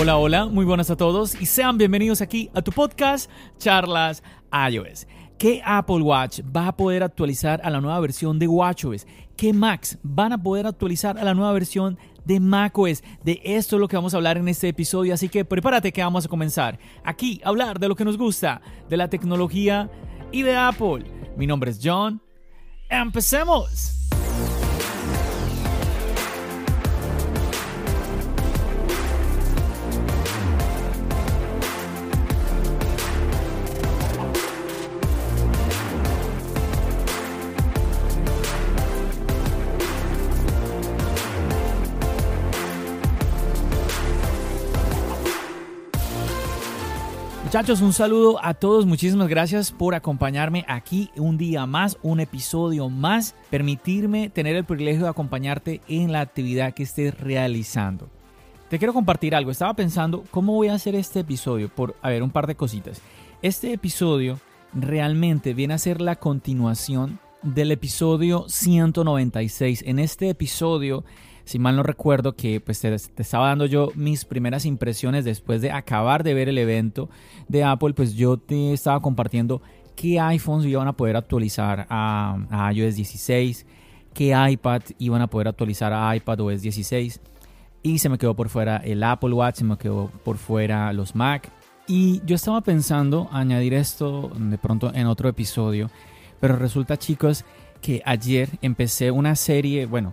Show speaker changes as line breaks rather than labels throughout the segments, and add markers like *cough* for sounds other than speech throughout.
Hola, hola, muy buenas a todos y sean bienvenidos aquí a tu podcast Charlas iOS. ¿Qué Apple Watch va a poder actualizar a la nueva versión de WatchOS? ¿Qué Macs van a poder actualizar a la nueva versión de macOS? De esto es lo que vamos a hablar en este episodio, así que prepárate que vamos a comenzar aquí a hablar de lo que nos gusta, de la tecnología y de Apple. Mi nombre es John. ¡Empecemos! Muchachos, un saludo a todos. Muchísimas gracias por acompañarme aquí un día más, un episodio más. Permitirme tener el privilegio de acompañarte en la actividad que estés realizando. Te quiero compartir algo. Estaba pensando cómo voy a hacer este episodio por, a ver, un par de cositas. Este episodio realmente viene a ser la continuación del episodio 196. En este episodio si mal no recuerdo, que pues te, estaba dando yo mis primeras impresiones después de acabar de ver el evento de Apple, pues yo te estaba compartiendo qué iPhones iban a poder actualizar a, iOS 16, qué iPad iban a poder actualizar a iPad OS 16 y se me quedó por fuera el Apple Watch, se me quedó por fuera los Mac. Y yo estaba pensando añadir esto de pronto en otro episodio, pero resulta chicos que ayer empecé una serie, bueno,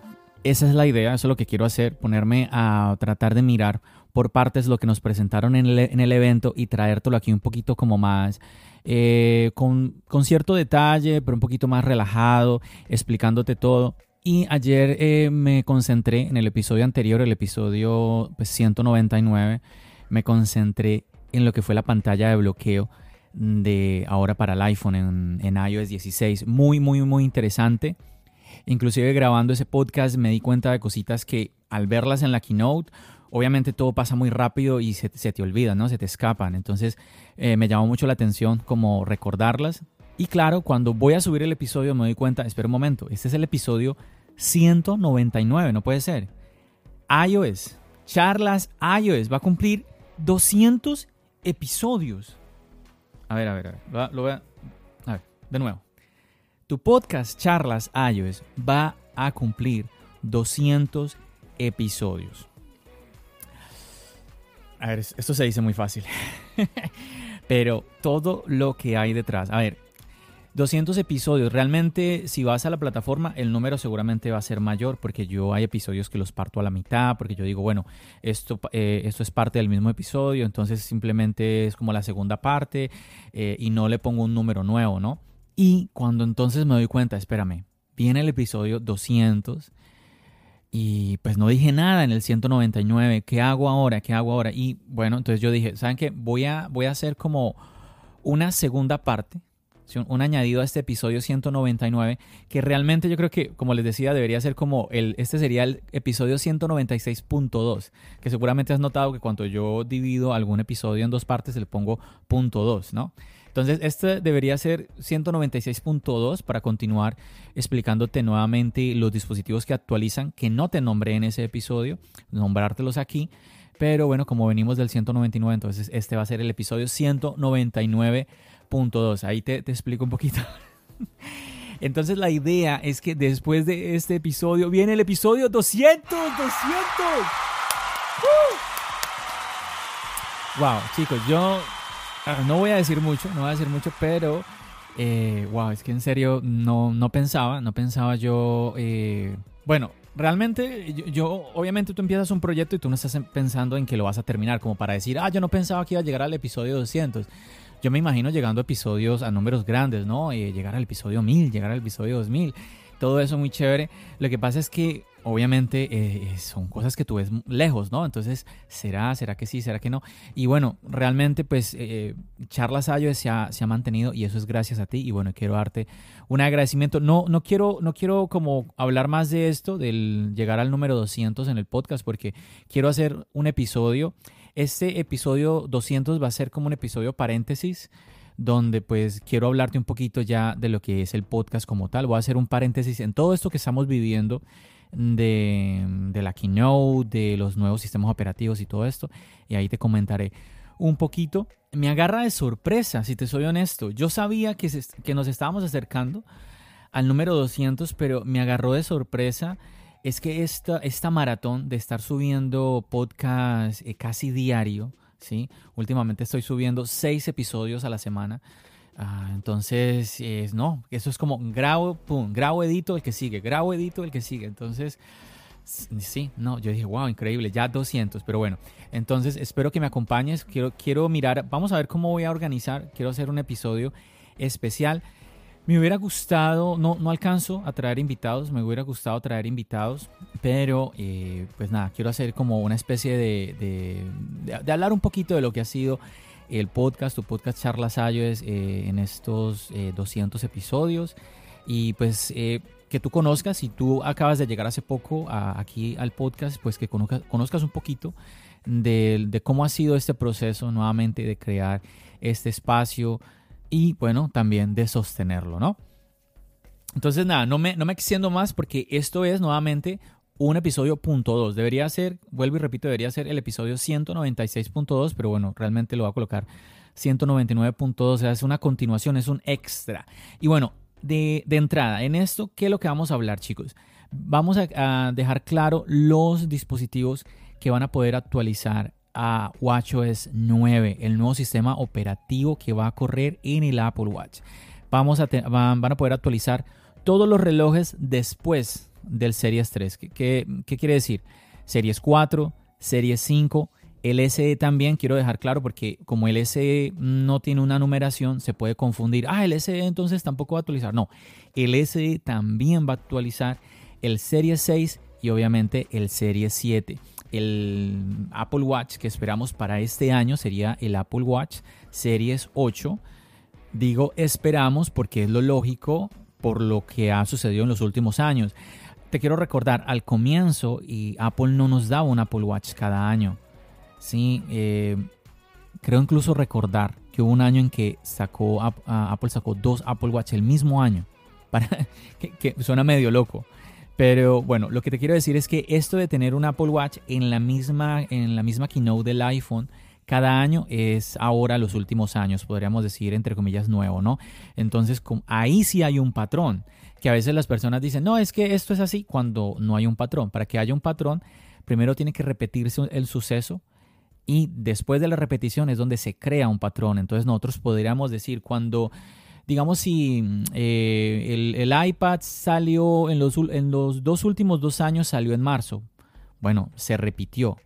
esa es la idea, eso es lo que quiero hacer, ponerme a tratar de mirar por partes lo que nos presentaron en el, evento y traértelo aquí un poquito como más, eh, con, cierto detalle, pero un poquito más relajado, explicándote todo. Y ayer eh, me concentré en el episodio anterior, el episodio 199, pues, me concentré en lo que fue la pantalla de bloqueo de ahora para el iPhone en, en iOS 16. Muy, muy, muy interesante. Inclusive grabando ese podcast me di cuenta de cositas que al verlas en la keynote, obviamente todo pasa muy rápido y se, te olvida, ¿no? Se te escapan. Entonces eh, me llamó mucho la atención como recordarlas. Y claro, cuando voy a subir el episodio me doy cuenta, espera un momento, este es el episodio 199, no puede ser. iOS, charlas iOS, va a cumplir 200 episodios. A ver, a ver, a ver, voy a... A ver, de nuevo. Tu podcast Charlas iOS va a cumplir 200 episodios. A ver, esto se dice muy fácil. *laughs* Pero todo lo que hay detrás. A ver, 200 episodios. Realmente, si vas a la plataforma, el número seguramente va a ser mayor, porque yo hay episodios que los parto a la mitad, porque yo digo, bueno, esto, eh, esto es parte del mismo episodio, entonces simplemente es como la segunda parte eh, y no le pongo un número nuevo, ¿no? Y cuando entonces me doy cuenta, espérame, viene el episodio 200 y pues no dije nada en el 199, ¿qué hago ahora? ¿Qué hago ahora? Y bueno, entonces yo dije, ¿saben qué? Voy a, voy a hacer como una segunda parte, un añadido a este episodio 199, que realmente yo creo que, como les decía, debería ser como el, este sería el episodio 196.2, que seguramente has notado que cuando yo divido algún episodio en dos partes le pongo punto 2, ¿no? Entonces, este debería ser 196.2 para continuar explicándote nuevamente los dispositivos que actualizan, que no te nombré en ese episodio, nombrártelos aquí. Pero bueno, como venimos del 199, entonces este va a ser el episodio 199.2. Ahí te, explico un poquito. *laughs* Entonces la idea es que después de este episodio viene el episodio 200, 200. Wow, chicos, yo no voy a decir mucho, no voy a decir mucho, pero eh, wow, es que en serio no, no pensaba, no pensaba yo, eh, bueno, realmente yo, obviamente tú empiezas un proyecto y tú no estás pensando en que lo vas a terminar, como para decir, ah, yo no pensaba que iba a llegar al episodio 200. Yo me imagino llegando a episodios a números grandes, ¿no? Eh, llegar al episodio 1000, llegar al episodio 2000, todo eso muy chévere. Lo que pasa es que obviamente eh, son cosas que tú ves lejos, ¿no? Entonces, ¿será? ¿Será que sí? ¿Será que no? Y bueno, realmente pues eh, Charlas Ayo se ha, se ha, mantenido y eso es gracias a ti y bueno, quiero darte un agradecimiento. No, no, quiero, no quiero como hablar más de esto, del llegar al número 200 en el podcast, porque quiero hacer un episodio. Este episodio 200 va a ser como un episodio paréntesis donde pues quiero hablarte un poquito ya de lo que es el podcast como tal. Voy a hacer un paréntesis en todo esto que estamos viviendo de, la keynote, de los nuevos sistemas operativos y todo esto. Y ahí te comentaré un poquito. Me agarra de sorpresa, si te soy honesto. Yo sabía que, que nos estábamos acercando al número 200, pero me agarró de sorpresa. Es que esta, esta maratón de estar subiendo podcast eh, casi diario, ¿sí? Últimamente estoy subiendo seis episodios a la semana. Ah, entonces, no, eso es como grabo, pum, grabo, edito, el que sigue, grabo, edito, el que sigue. Entonces, sí, no, yo dije, wow, increíble, ya 200, pero bueno, entonces espero que me acompañes, quiero, mirar, vamos a ver cómo voy a organizar, quiero hacer un episodio especial. Me hubiera gustado, no, no alcanzo a traer invitados, me hubiera gustado traer invitados, pero eh, pues nada, quiero hacer como una especie de, de hablar un poquito de lo que ha sido el podcast, tu podcast Charlas Ayos eh, en estos 200 eh, episodios. Y pues eh, que tú conozcas, si tú acabas de llegar hace poco aquí al podcast, pues que conozcas, un poquito de, cómo ha sido este proceso nuevamente de crear este espacio y bueno, también de sostenerlo, ¿no? Entonces nada, no me, no me extiendo más porque esto es nuevamente un episodio punto 2. Debería ser, vuelvo y repito, debería ser el episodio 196.2, pero bueno, realmente lo voy a colocar 199.2, o sea, es una continuación, es un extra. Y bueno, de, entrada, en esto, ¿qué es lo que vamos a hablar, chicos? Vamos a, dejar claro los dispositivos que van a poder actualizar a WatchOS 9, el nuevo sistema operativo que va a correr en el Apple Watch. Vamos a van, van a poder actualizar todos los relojes después del Series 3. ¿Qué, quiere decir? Series 4, Series 5, el SE también, quiero dejar claro, porque como el SE no tiene una numeración, se puede confundir. Ah, el SE entonces tampoco va a actualizar. No, el SE también va a actualizar el Series 6 y obviamente el Series 7. El Apple Watch que esperamos para este año sería el Apple Watch Series 8. Digo esperamos porque es lo lógico por lo que ha sucedido en los últimos años te quiero recordar, al comienzo y Apple no nos daba un Apple Watch cada año. Sí, eh, creo incluso recordar que hubo un año en que sacó Apple sacó dos Apple Watch el mismo año. *laughs* Que, suena medio loco. Pero bueno, lo que te quiero decir es que esto de tener un Apple Watch en la misma, en la misma keynote del iPhone cada año es ahora los últimos años, podríamos decir, entre comillas, nuevo, ¿no? Entonces, ahí sí hay un patrón que a veces las personas dicen, no, es que esto es así cuando no hay un patrón. Para que haya un patrón, primero tiene que repetirse el suceso y después de la repetición es donde se crea un patrón. Entonces nosotros podríamos decir cuando, digamos, si eh, el, iPad salió en los, en los dos últimos dos años, salió en marzo. Bueno, se repitió.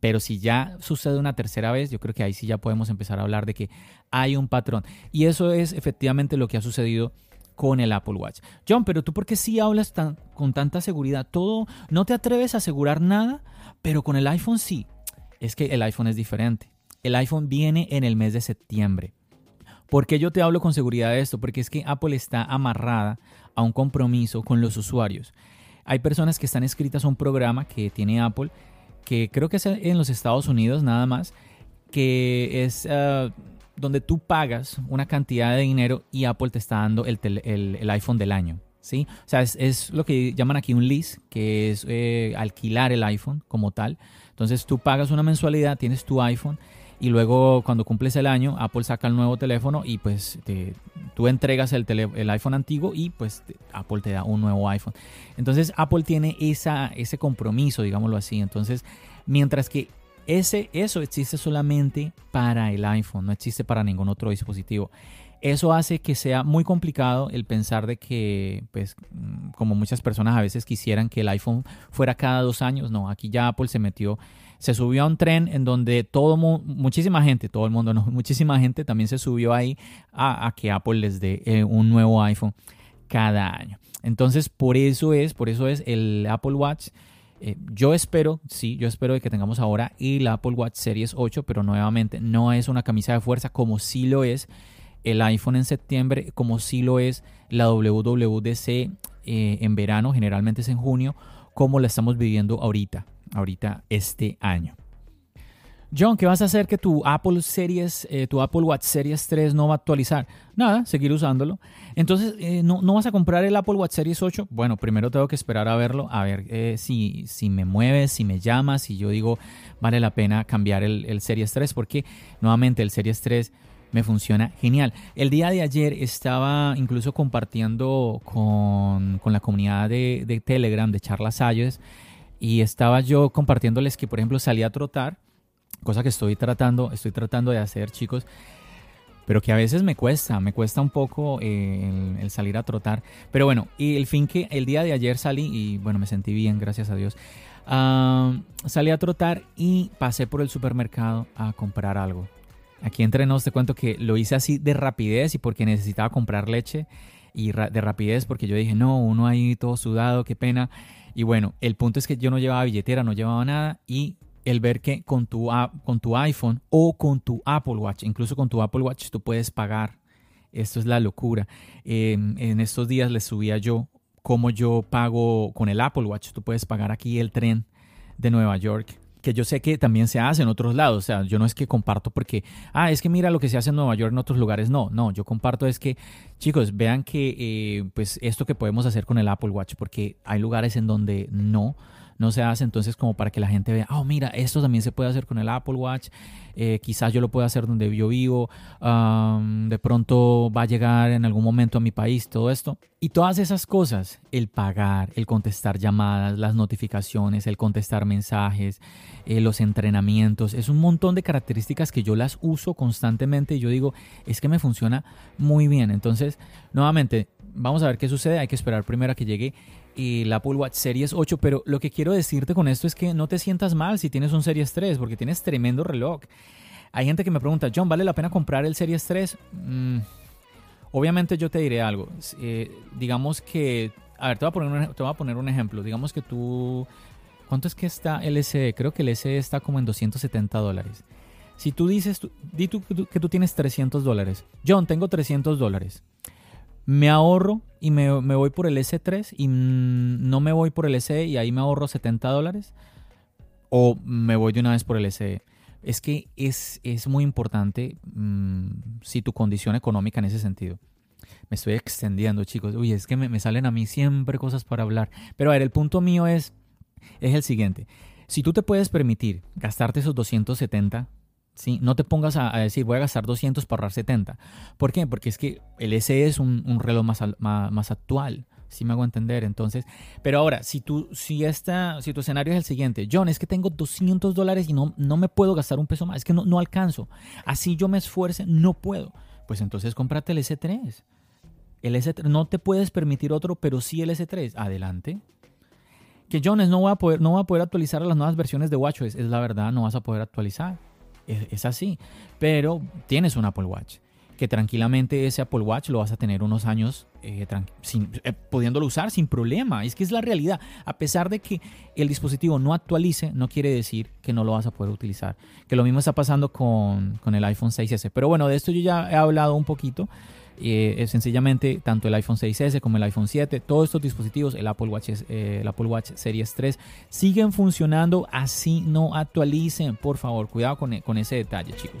Pero si ya sucede una tercera vez, yo creo que ahí sí ya podemos empezar a hablar de que hay un patrón. Y eso es efectivamente lo que ha sucedido con el Apple Watch. John, pero tú por qué sí hablas tan, con tanta seguridad? Todo, no te atreves a asegurar nada, pero con el iPhone sí. Es que el iPhone es diferente. El iPhone viene en el mes de septiembre. ¿Por qué yo te hablo con seguridad de esto? Porque es que Apple está amarrada a un compromiso con los usuarios. Hay personas que están escritas a un programa que tiene Apple, que creo que es en los Estados Unidos nada más, que es ah, donde tú pagas una cantidad de dinero y Apple te está dando el, iPhone del año. ¿sí? O sea, es, lo que llaman aquí un lease, que es eh, alquilar el iPhone como tal. Entonces tú pagas una mensualidad, tienes tu iPhone y luego cuando cumples el año, Apple saca el nuevo teléfono y pues tú entregas el, el, iPhone antiguo y pues Apple te da un nuevo iPhone. Entonces Apple tiene esa, ese compromiso, digámoslo así. Entonces, mientras que ese, eso existe solamente para el iPhone, no existe para ningún otro dispositivo. Eso hace que sea muy complicado el pensar de que, pues, como muchas personas a veces quisieran que el iPhone fuera cada dos años. No, aquí ya Apple se metió, se subió a un tren en donde todo, muchísima gente, todo el mundo, *laughs* muchísima gente también se subió ahí a, que Apple les dé eh, un nuevo iPhone. cada año. Entonces, por eso es, por eso es el Apple Watch. Eh, yo espero, sí, yo espero que tengamos ahora el Apple Watch Series 8, pero nuevamente no es una camisa de fuerza como sí lo es el iPhone en septiembre, como sí lo es la WWDC eh, en verano, generalmente es en junio, como la estamos viviendo ahorita, ahorita este año. John, ¿qué vas a hacer que tu Apple Series, eh, tu Apple Watch Series 3 no va a actualizar? Nada, seguir usándolo. Entonces, eh, ¿no, vas a comprar el Apple Watch Series 8? Bueno, primero tengo que esperar a verlo, a ver eh, si, si me mueve, si me llama, si yo digo vale la pena cambiar el, Series 3, porque nuevamente el Series 3 me funciona genial. El día de ayer estaba incluso compartiendo con, la comunidad de, de Telegram de Charlas Salles y estaba yo compartiéndoles que, por ejemplo, salí a trotar cosa que estoy tratando, estoy tratando de hacer, chicos, pero que a veces me cuesta, me cuesta un poco eh, el, salir a trotar. Pero bueno, y el fin que el día de ayer salí y bueno, me sentí bien, gracias a Dios. salí a trotar y pasé por el supermercado a comprar algo. Aquí entre nos te cuento que lo hice así de rapidez y porque necesitaba comprar leche y de rapidez porque yo dije, no, uno ahí todo sudado, qué pena. Y bueno, el punto es que yo no llevaba billetera, no llevaba nada y el ver que con tu, con tu iPhone o con tu Apple Watch, incluso con tu Apple Watch, tú puedes pagar. Esto es la locura. Em, en estos días les subía yo cómo yo pago con el Apple Watch. Tú puedes pagar aquí el tren de Nueva York que yo sé que también se hace en otros lados, o sea, yo no es que comparto porque, ah, es que mira lo que se hace en Nueva York en otros lugares, no, no, yo comparto es que, chicos, vean que, eh, pues, esto que podemos hacer con el Apple Watch, porque hay lugares en donde no, no se hace entonces como para que la gente vea, oh, mira, esto también se puede hacer con el Apple Watch, eh, quizás yo lo pueda hacer donde yo vivo, de pronto va a llegar en algún momento a mi país, todo esto. Y todas esas cosas, el pagar, el contestar llamadas, las notificaciones, el contestar mensajes, eh, los entrenamientos, es un montón de características que yo las uso constantemente y yo digo, es que me funciona muy bien. Entonces, nuevamente, vamos a ver qué sucede, hay que esperar primero a que llegue y la Apple Series 8, pero lo que quiero decirte con esto es que no te sientas mal si tienes un Series 3, porque tienes tremendo reloj. Hay gente que me pregunta, John, ¿vale la pena comprar el Series 3? Mm, obviamente yo te diré algo. Eh, digamos que, a ver, te voy a, poner un, ejemplo. Digamos que tú, ¿cuánto es que está el SE? Creo que el SE está como en 270 dólares. Si tú dices, di tú, que tú tienes 300 dólares. John, tengo 300 dólares me ahorro y me, voy por el S3 y no me voy por el SE y ahí me ahorro 70 dólares o me voy de una vez por el SE. Es que es, es muy importante mm, si tu condición económica en ese sentido. Me estoy extendiendo, chicos. Uy, es que me, me, salen a mí siempre cosas para hablar. Pero a ver, el punto mío es, es el siguiente. Si tú te puedes permitir gastarte esos 270 no te pongas a, decir voy a gastar 200 para ahorrar 70. ¿Por qué? Porque es que el SE es un, reloj más, actual. Si me hago entender, entonces. Pero ahora, si, tú, si, esta, si tu escenario es el siguiente, John, es que tengo 200 dólares y no, no me puedo gastar un peso más, es que no, no alcanzo. Así yo me esfuerce, no puedo. Pues entonces cómprate el S3. El S3, no te puedes permitir otro, pero sí el S3. Adelante. Que Jones no va a poder, no va a poder actualizar las nuevas versiones de WatchOS. Es la verdad, no vas a poder actualizar es, así. Pero tienes un Apple Watch que tranquilamente ese Apple Watch lo vas a tener unos años eh, eh, pudiéndolo usar sin problema. Es que es la realidad. A pesar de que el dispositivo no actualice, no quiere decir que no lo vas a poder utilizar. Que lo mismo está pasando con, con el iPhone 6S. Pero bueno, de esto yo ya he hablado un poquito. Eh, sencillamente tanto el iPhone 6S como el iPhone 7, todos estos dispositivos, el Apple Watch, eh, el Apple Watch Series 3, siguen funcionando así no actualicen, por favor, cuidado con, con ese detalle, chicos.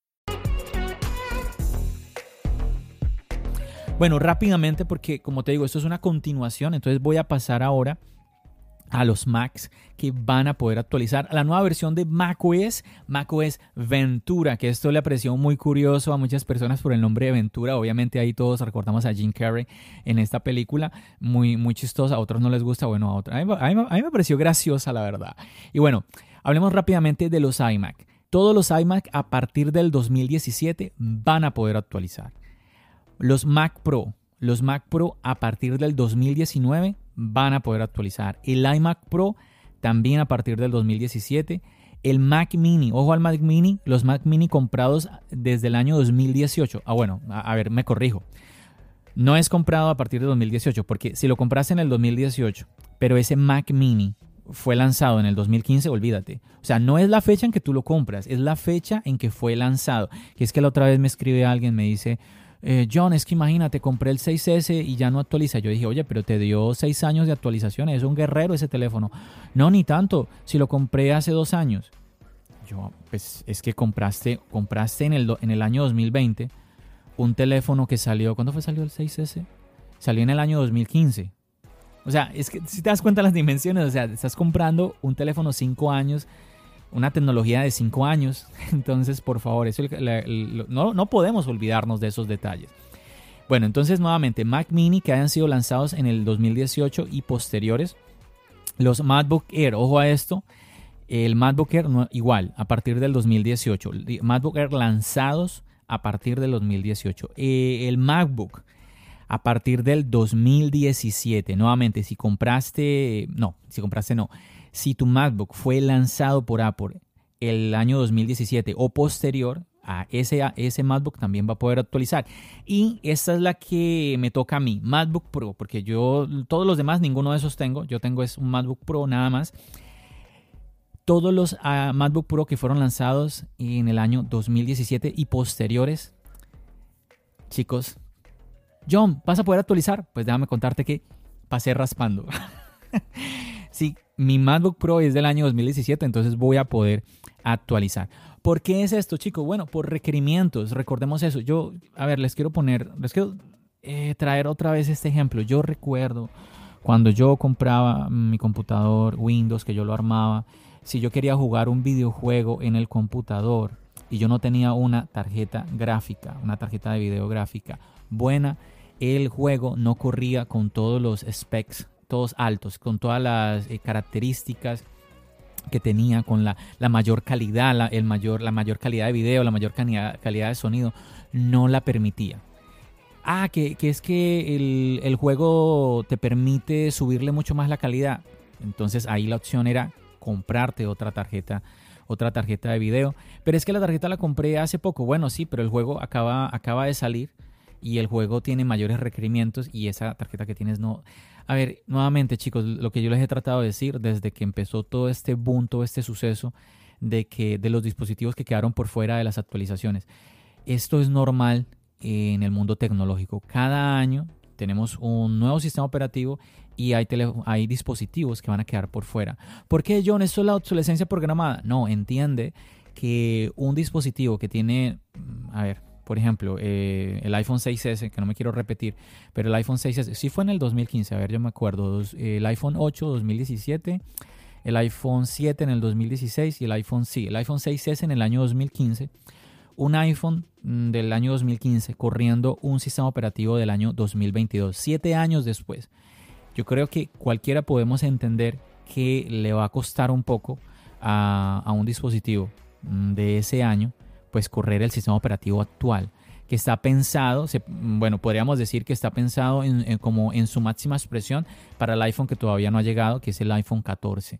Bueno, rápidamente porque como te digo, esto es una continuación, entonces voy a pasar ahora a los Macs que van a poder actualizar la nueva versión de macOS, macOS Ventura, que esto le apreció muy curioso a muchas personas por el nombre de Ventura. Obviamente ahí todos recordamos a Jim Carrey en esta película, muy, muy chistosa, a otros no les gusta, bueno, a otros. A mí, a mí me pareció graciosa, la verdad. Y bueno, hablemos rápidamente de los iMac. Todos los iMac a partir del 2017 van a poder actualizar. Los Mac Pro, los Mac Pro a partir del 2019 van a poder actualizar. El iMac Pro también a partir del 2017. El Mac Mini, ojo al Mac Mini, los Mac Mini comprados desde el año 2018. Ah, bueno, a, ver, me corrijo. No es comprado a partir de 2018, porque si lo compraste en el 2018, pero ese Mac Mini fue lanzado en el 2015, olvídate. O sea, no es la fecha en que tú lo compras, es la fecha en que fue lanzado. Que es que la otra vez me escribe alguien, me dice, eh, John, es que imagínate, compré el 6S y ya no actualiza. Yo dije, oye, pero te dio 6 años de actualización, es un guerrero ese teléfono. No, ni tanto, si lo compré hace 2 años. Yo, pues es que compraste, compraste en el, en el año 2020 un teléfono que salió, ¿cuándo fue salió el 6S? Salió en el año 2015. O sea, es que si te das cuenta las dimensiones, o sea, estás comprando un teléfono 5 años una tecnología de 5 años. *laughs* Entonces, por favor, eso, no, no podemos olvidarnos de esos detalles. Bueno, entonces nuevamente, Mac Mini que hayan sido lanzados en el 2018 y posteriores. Los MacBook Air, ojo a esto, el MacBook Air igual, a partir del 2018. MacBook Air lanzados a partir del 2018. Eh, el MacBook a partir del 2017. Nuevamente, si compraste, no, si compraste no si tu MacBook fue lanzado por Apple el año 2017 o posterior, a ese, ese MacBook también va a poder actualizar. Y esta es la que me toca a mí, MacBook Pro, porque yo todos los demás, ninguno de esos tengo. Yo tengo es un MacBook Pro nada más. Todos los ah, MacBook Pro que fueron lanzados en el año 2017 y posteriores, chicos, John, ¿vas a poder actualizar? Pues déjame contarte que pasé raspando. *laughs* sí, mi MacBook Pro es del año 2017, entonces voy a poder actualizar. ¿Por qué es esto, chicos? Bueno, por requerimientos, recordemos eso. Yo, a ver, les quiero poner, les quiero eh, traer otra vez este ejemplo. Yo recuerdo cuando yo compraba mi computador Windows, que yo lo armaba, si yo quería jugar un videojuego en el computador y yo no tenía una tarjeta gráfica, una tarjeta de video gráfica buena, el juego no corría con todos los specs todos altos, con todas las eh, características que tenía, con la, mayor calidad, la, el mayor, la mayor calidad de video, la mayor calidad, calidad de sonido, no la permitía. Ah, que, es que el, el, juego te permite subirle mucho más la calidad. Entonces ahí la opción era comprarte otra tarjeta, otra tarjeta de video. Pero es que la tarjeta la compré hace poco. Bueno, sí, pero el juego acaba, acaba de salir y el juego tiene mayores requerimientos y esa tarjeta que tienes no. A ver, nuevamente chicos, lo que yo les he tratado de decir desde que empezó todo este boom, todo este suceso de que de los dispositivos que quedaron por fuera de las actualizaciones. Esto es normal en el mundo tecnológico. Cada año tenemos un nuevo sistema operativo y hay, hay dispositivos que van a quedar por fuera. ¿Por qué, John? ¿Esto es la obsolescencia programada? No, entiende que un dispositivo que tiene, a ver, por ejemplo, eh, el iPhone 6S, que no me quiero repetir, pero el iPhone 6S, sí fue en el 2015, a ver, yo me acuerdo, el iPhone 8 2017, el iPhone 7 en el 2016 y el iPhone, sí, el iPhone 6S en el año 2015. Un iPhone mm, del año 2015 corriendo un sistema operativo del año 2022, siete años después. Yo creo que cualquiera podemos entender que le va a costar un poco a, a un dispositivo mm, de ese año pues correr el sistema operativo actual que está pensado, bueno, podríamos decir que está pensado en, como en su máxima expresión para el iPhone que todavía no ha llegado, que es el iPhone 14.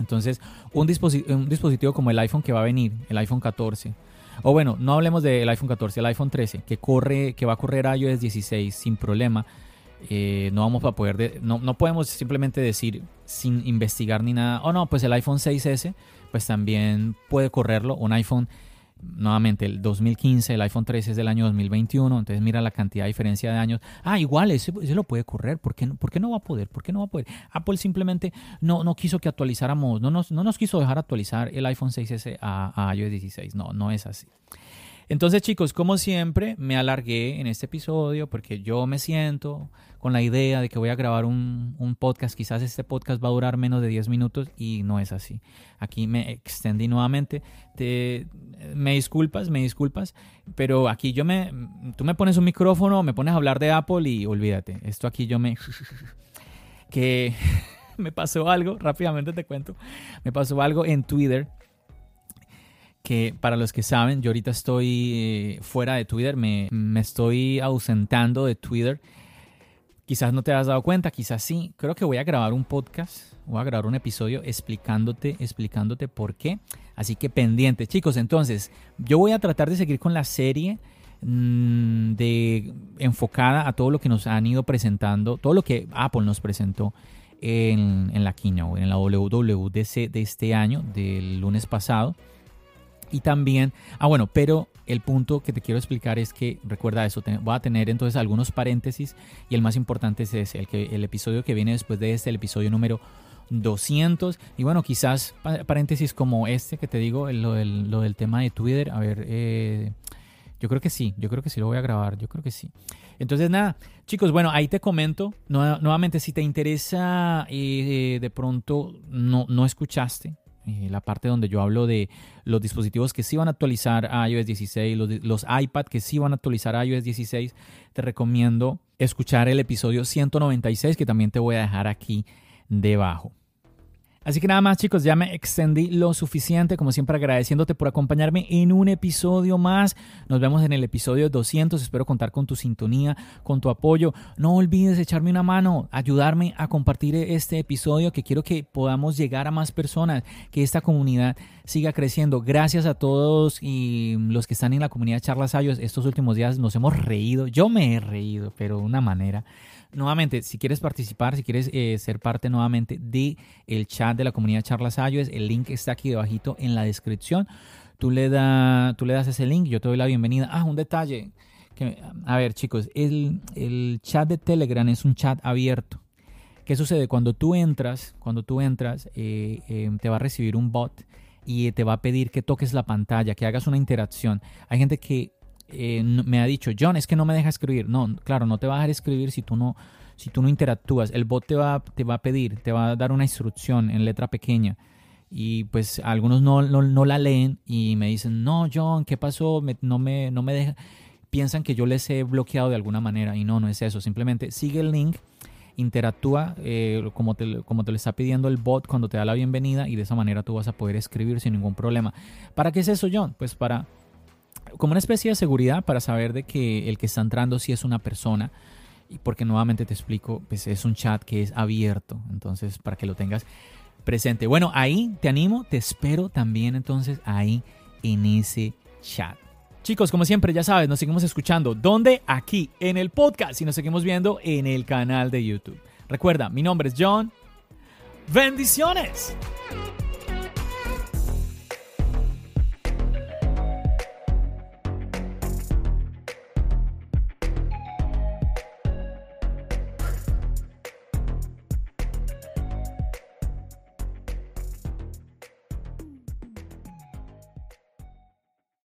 Entonces, un, un dispositivo como el iPhone que va a venir, el iPhone 14, o bueno, no hablemos del iPhone 14, el iPhone 13, que corre, que va a correr iOS 16 sin problema. Eh, no vamos a poder, no, no podemos simplemente decir sin investigar ni nada, oh no, pues el iPhone 6S, pues también puede correrlo, un iPhone nuevamente el 2015, el iPhone 13 es del año 2021, entonces mira la cantidad de diferencia de años. Ah, igual, ese, lo puede correr, ¿Por qué, ¿por qué, no va a poder? ¿Por qué no va a poder? Apple simplemente no, no quiso que actualizáramos, no nos, no nos quiso dejar actualizar el iPhone 6S a, a iOS 16, no, no es así. Entonces chicos, como siempre, me alargué en este episodio porque yo me siento con la idea de que voy a grabar un, podcast. Quizás este podcast va a durar menos de 10 minutos y no es así. Aquí me extendí nuevamente. Te, me disculpas, me disculpas, pero aquí yo me... Tú me pones un micrófono, me pones a hablar de Apple y olvídate. Esto aquí yo me... *laughs* que *laughs* me pasó algo, rápidamente te cuento. Me pasó algo en Twitter que para los que saben, yo ahorita estoy eh, fuera de Twitter, me, me, estoy ausentando de Twitter. Quizás no te has dado cuenta, quizás sí. Creo que voy a grabar un podcast, voy a grabar un episodio explicándote, explicándote por qué. Así que pendiente, chicos. Entonces, yo voy a tratar de seguir con la serie mmm, de enfocada a todo lo que nos han ido presentando, todo lo que Apple nos presentó en, en la keynote, en la WWDC de este año, del lunes pasado. Y también, ah bueno, pero el punto que te quiero explicar es que, recuerda eso, voy a tener entonces algunos paréntesis y el más importante es ese, el, que, el episodio que viene después de este, el episodio número 200. Y bueno, quizás paréntesis como este que te digo, lo del, tema de Twitter, a ver, eh, yo creo que sí, yo creo que sí lo voy a grabar, yo creo que sí. Entonces nada, chicos, bueno, ahí te comento, nuevamente, si te interesa eh, de pronto no, no escuchaste eh, la parte donde yo hablo de los dispositivos que sí van a actualizar a iOS 16, los, los iPad que sí van a actualizar a iOS 16, te recomiendo escuchar el episodio 196 que también te voy a dejar aquí debajo. Así que nada más chicos, ya me extendí lo suficiente, como siempre agradeciéndote por acompañarme en un episodio más. Nos vemos en el episodio 200, espero contar con tu sintonía, con tu apoyo. No olvides echarme una mano, ayudarme a compartir este episodio que quiero que podamos llegar a más personas, que esta comunidad siga creciendo. Gracias a todos y los que están en la comunidad Charlas Ayos. Estos últimos días nos hemos reído, yo me he reído, pero de una manera nuevamente, si quieres participar, si quieres eh, ser parte nuevamente de el chat de la comunidad Charlas iOS, el link está aquí debajito en la descripción. Tú le, das ese link, yo te doy la bienvenida. Ah, un detalle. Que, a ver, chicos, el, el chat de Telegram es un chat abierto. ¿Qué sucede? Cuando tú entras, cuando tú entras, eh, eh, te va a recibir un bot y te va a pedir que toques la pantalla, que hagas una interacción. Hay gente que eh, me ha dicho, John, es que no me deja escribir. No, claro, no te va a dejar escribir si tú no, si tú no interactúas. El bot te va, te va a pedir, te va a dar una instrucción en letra pequeña. Y pues algunos no, no, la leen y me dicen, no, John, ¿qué pasó? no, me, no me deja. Piensan que yo les he bloqueado de alguna manera y no, no es eso. Simplemente sigue el link, interactúa eh, como, te, como te lo está pidiendo el bot cuando te da la bienvenida y de esa manera tú vas a poder escribir sin ningún problema. ¿Para qué es eso, John? Pues para como una especie de seguridad para saber de que el que está entrando sí es una persona. Y porque nuevamente te explico, pues es un chat que es abierto. Entonces, para que lo tengas presente. Bueno, ahí te animo, te espero también entonces ahí en ese chat. Chicos, como siempre, ya sabes, nos seguimos escuchando. ¿Dónde? Aquí, en el podcast. Y nos seguimos viendo en el canal de YouTube. Recuerda, mi nombre es John. Bendiciones.